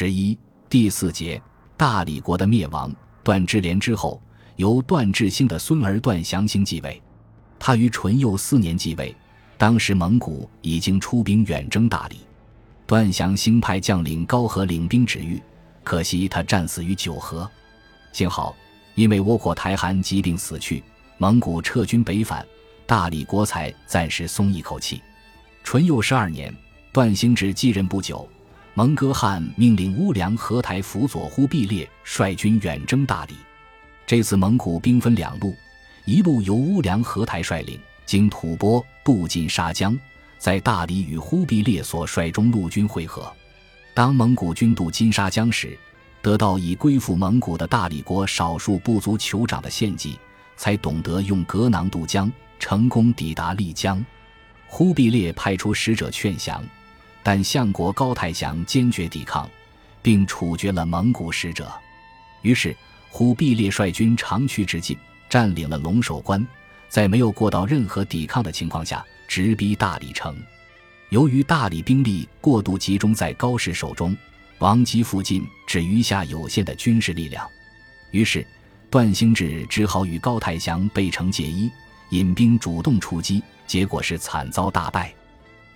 十一第四节大理国的灭亡。段之莲之后，由段智兴的孙儿段祥兴继位。他于淳佑四年继位，当时蒙古已经出兵远征大理。段祥兴派将领高和领兵止御，可惜他战死于九河。幸好，因为窝阔台汗疾病死去，蒙古撤军北返，大理国才暂时松一口气。淳佑十二年，段兴志继任不久，蒙哥汗命令乌梁和台辅佐忽必烈率军远征大理。这次蒙古兵分两路，一路由乌梁和台率领，经吐蕃渡进沙江，在大理与忽必烈所率中路军会合。当蒙古军渡金沙江时，得到已归附蒙古的大理国少数部族酋长的献计，才懂得用格囊渡江，成功抵达丽江。忽必烈派出使者劝降，但相国高太祥坚决抵抗，并处决了蒙古使者。于是，忽必烈率军长驱直进，占领了龙首关，在没有过到任何抵抗的情况下，直逼大理城。由于大理兵力过度集中在高氏手中，王吉附近只余下有限的军事力量，于是段兴志只好与高太祥背城结衣，引兵主动出击。结果是惨遭大败，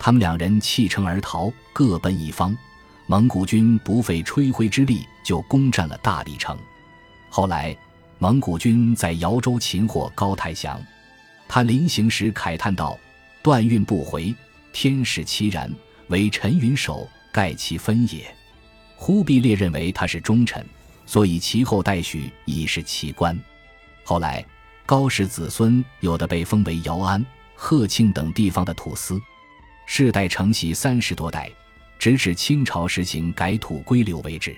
他们两人弃城而逃，各奔一方。蒙古军不费吹灰之力就攻占了大理城。后来，蒙古军在瑶州擒获高太祥，他临行时慨叹道：“断运不回，天使其然，为陈云守盖其分也。”忽必烈认为他是忠臣，所以其后代许已是奇官。后来，高氏子孙有的被封为姚安。鹤庆等地方的土司，世代承袭三十多代，直至清朝实行改土归流为止。